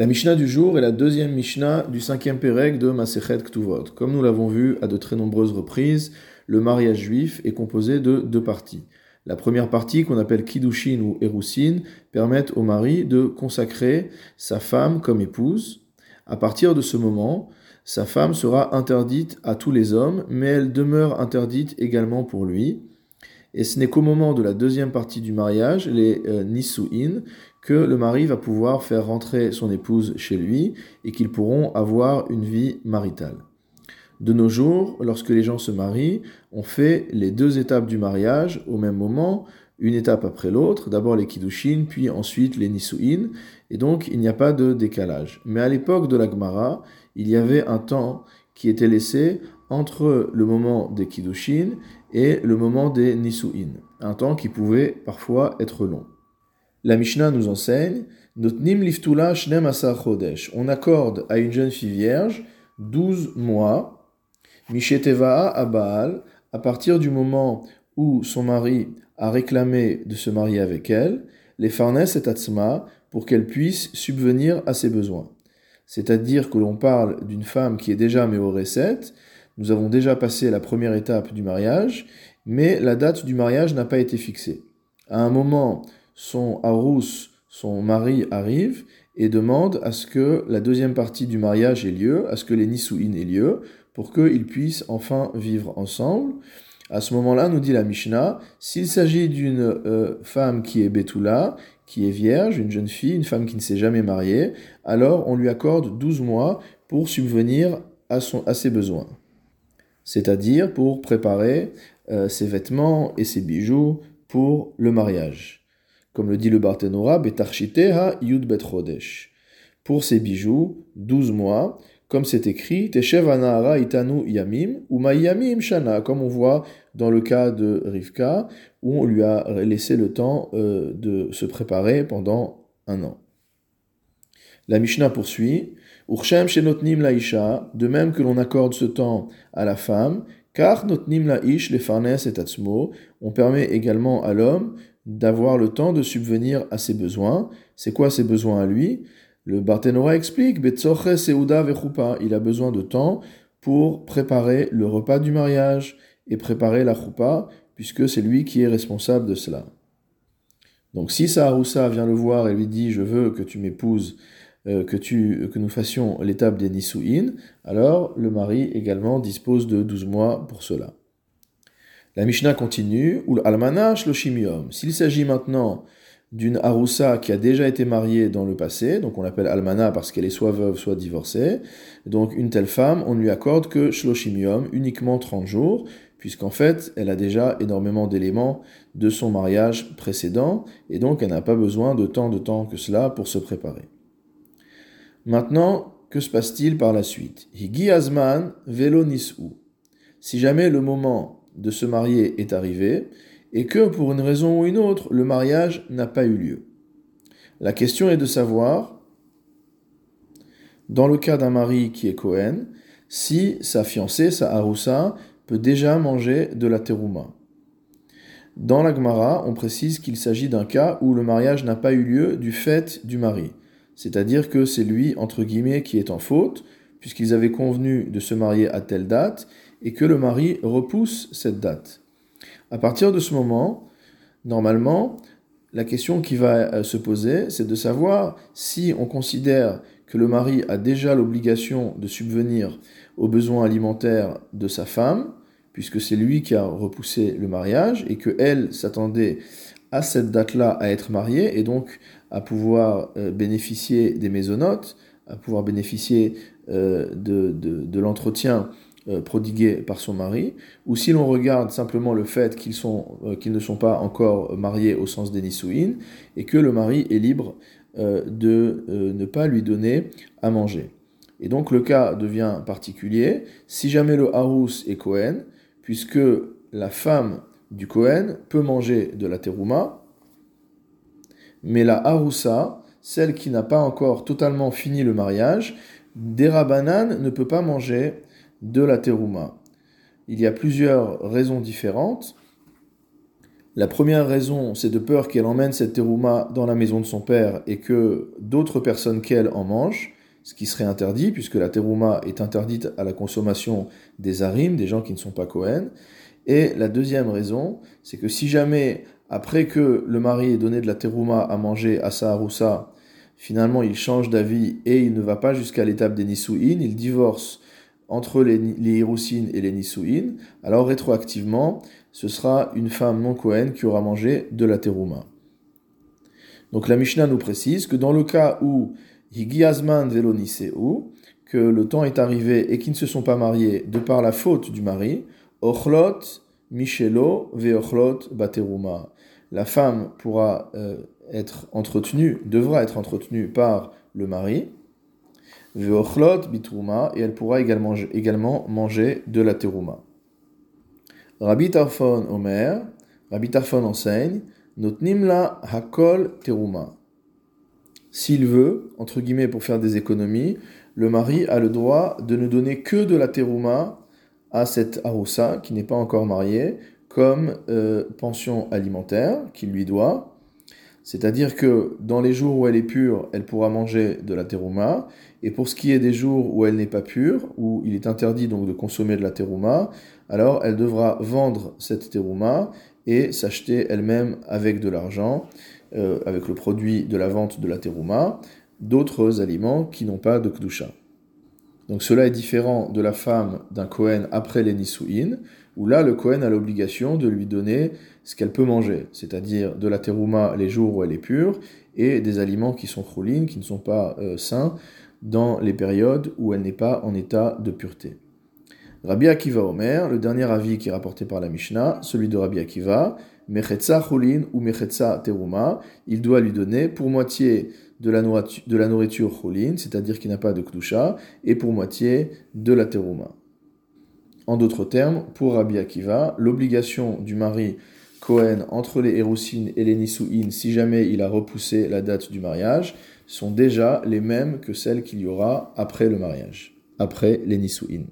La Mishnah du jour est la deuxième Mishnah du cinquième Pérec de Masechet Ktuvot. Comme nous l'avons vu à de très nombreuses reprises, le mariage juif est composé de deux parties. La première partie, qu'on appelle Kiddushin ou Erusin, permet au mari de consacrer sa femme comme épouse. À partir de ce moment, sa femme sera interdite à tous les hommes, mais elle demeure interdite également pour lui. Et ce n'est qu'au moment de la deuxième partie du mariage, les euh, Nisuin, que le mari va pouvoir faire rentrer son épouse chez lui et qu'ils pourront avoir une vie maritale. De nos jours, lorsque les gens se marient, on fait les deux étapes du mariage au même moment, une étape après l'autre, d'abord les kiddushin, puis ensuite les nisuin, et donc il n'y a pas de décalage. Mais à l'époque de la Gemara, il y avait un temps qui était laissé entre le moment des kiddushin et le moment des nisuin, un temps qui pouvait parfois être long. La Mishnah nous enseigne Notnim liftula shnem chodesh. On accorde à une jeune fille vierge 12 mois, misheteva à Baal, à partir du moment où son mari a réclamé de se marier avec elle, les farnes et atzma, pour qu'elle puisse subvenir à ses besoins. C'est-à-dire que l'on parle d'une femme qui est déjà méoreset, nous avons déjà passé la première étape du mariage, mais la date du mariage n'a pas été fixée. À un moment son Harous, son mari, arrive et demande à ce que la deuxième partie du mariage ait lieu, à ce que les Nisuin aient lieu, pour qu'ils puissent enfin vivre ensemble. À ce moment-là, nous dit la Mishnah, s'il s'agit d'une euh, femme qui est Betula, qui est vierge, une jeune fille, une femme qui ne s'est jamais mariée, alors on lui accorde 12 mois pour subvenir à ses besoins. C'est-à-dire pour préparer euh, ses vêtements et ses bijoux pour le mariage. Comme le dit le Barthénora, Betarchiteha Yud Bet Pour ces bijoux, 12 mois, comme c'est écrit, Teshev Anahara Itanu Yamim, ou Yamim Shana, comme on voit dans le cas de Rivka, où on lui a laissé le temps euh, de se préparer pendant un an. La Mishnah poursuit, Urshem Shenotnim Laisha, de même que l'on accorde ce temps à la femme, car Notnim Laish, les Farnes et Atzmo, on permet également à l'homme d'avoir le temps de subvenir à ses besoins. C'est quoi ses besoins à lui? Le Barthénora explique il a besoin de temps pour préparer le repas du mariage et préparer la choupa, puisque c'est lui qui est responsable de cela. Donc si Saharoussa vient le voir et lui dit Je veux que tu m'épouses, que, tu, que nous fassions l'étape des Nisuin, alors le mari également dispose de 12 mois pour cela. La Mishnah continue, ou almana shloshimium. S'il s'agit maintenant d'une aroussa qui a déjà été mariée dans le passé, donc on l'appelle almana parce qu'elle est soit veuve, soit divorcée, donc une telle femme, on ne lui accorde que shloshimium, uniquement 30 jours, puisqu'en fait, elle a déjà énormément d'éléments de son mariage précédent, et donc elle n'a pas besoin de tant de temps que cela pour se préparer. Maintenant, que se passe-t-il par la suite? Higi azman velo Si jamais le moment de se marier est arrivé et que pour une raison ou une autre, le mariage n'a pas eu lieu. La question est de savoir, dans le cas d'un mari qui est Cohen, si sa fiancée, sa haroussa, peut déjà manger de la terouma. Dans la Gemara, on précise qu'il s'agit d'un cas où le mariage n'a pas eu lieu du fait du mari. C'est-à-dire que c'est lui, entre guillemets, qui est en faute, puisqu'ils avaient convenu de se marier à telle date, et que le mari repousse cette date. À partir de ce moment, normalement, la question qui va euh, se poser, c'est de savoir si on considère que le mari a déjà l'obligation de subvenir aux besoins alimentaires de sa femme, puisque c'est lui qui a repoussé le mariage, et que elle s'attendait à cette date-là à être mariée, et donc à pouvoir euh, bénéficier des maisonnotes, à pouvoir bénéficier euh, de, de, l'entretien euh, prodigué par son mari, ou si l'on regarde simplement le fait qu'ils qu'ils ne sont pas encore mariés au sens des Nisouin, et que le mari est libre de ne pas lui donner à manger. Et donc le cas devient particulier si jamais le Harous est Cohen, puisque la femme du Cohen peut manger de la terouma, mais la Haroussa, celle qui n'a pas encore totalement fini le mariage, des Rabanan ne peut pas manger de la terouma. Il y a plusieurs raisons différentes. La première raison, c'est de peur qu'elle emmène cette terouma dans la maison de son père et que d'autres personnes qu'elle en mangent, ce qui serait interdit, puisque la terouma est interdite à la consommation des harim, des gens qui ne sont pas Cohen. Et la deuxième raison, c'est que si jamais, après que le mari ait donné de la terouma à manger à sa haroussa, finalement il change d'avis et il ne va pas jusqu'à l'étape des Nisouin, il divorce entre les, les et les Nisouin, alors rétroactivement, ce sera une femme non Cohen qui aura mangé de la terouma. Donc la Mishnah nous précise que dans le cas où Higiazman veloniseu, que le temps est arrivé et qu'ils ne se sont pas mariés de par la faute du mari, Ochlot Michelo veochlot bateruma. La femme pourra euh, être entretenue, devra être entretenue par le mari, veochlot bitruma, et elle pourra également, également manger de la teruma. Rabbi Tarfon Omer, Rabbi Tarfon enseigne, Notnimla hakol teruma. S'il veut, entre guillemets pour faire des économies, le mari a le droit de ne donner que de la teruma à cette aroussa qui n'est pas encore mariée comme euh, pension alimentaire qu'il lui doit. C'est-à-dire que dans les jours où elle est pure, elle pourra manger de la terouma. Et pour ce qui est des jours où elle n'est pas pure, où il est interdit donc de consommer de la terouma, alors elle devra vendre cette terouma et s'acheter elle-même avec de l'argent, euh, avec le produit de la vente de la terouma, d'autres aliments qui n'ont pas de kdusha. Donc cela est différent de la femme d'un Kohen après les Nisuin, où là le Kohen a l'obligation de lui donner ce qu'elle peut manger, c'est-à-dire de la terouma les jours où elle est pure, et des aliments qui sont choulines, qui ne sont pas euh, sains, dans les périodes où elle n'est pas en état de pureté. Rabbi Akiva Omer, le dernier avis qui est rapporté par la Mishnah, celui de Rabbi Akiva, Mechetza Choulin ou Mechetza Teruma, il doit lui donner pour moitié de la nourriture, de c'est-à-dire qui n'a pas de kdusha, et pour moitié de la teruma. En d'autres termes, pour Rabbi Akiva, l'obligation du mari Cohen entre les Héroussines et les Nisuin, si jamais il a repoussé la date du mariage, sont déjà les mêmes que celles qu'il y aura après le mariage, après les Nisuin.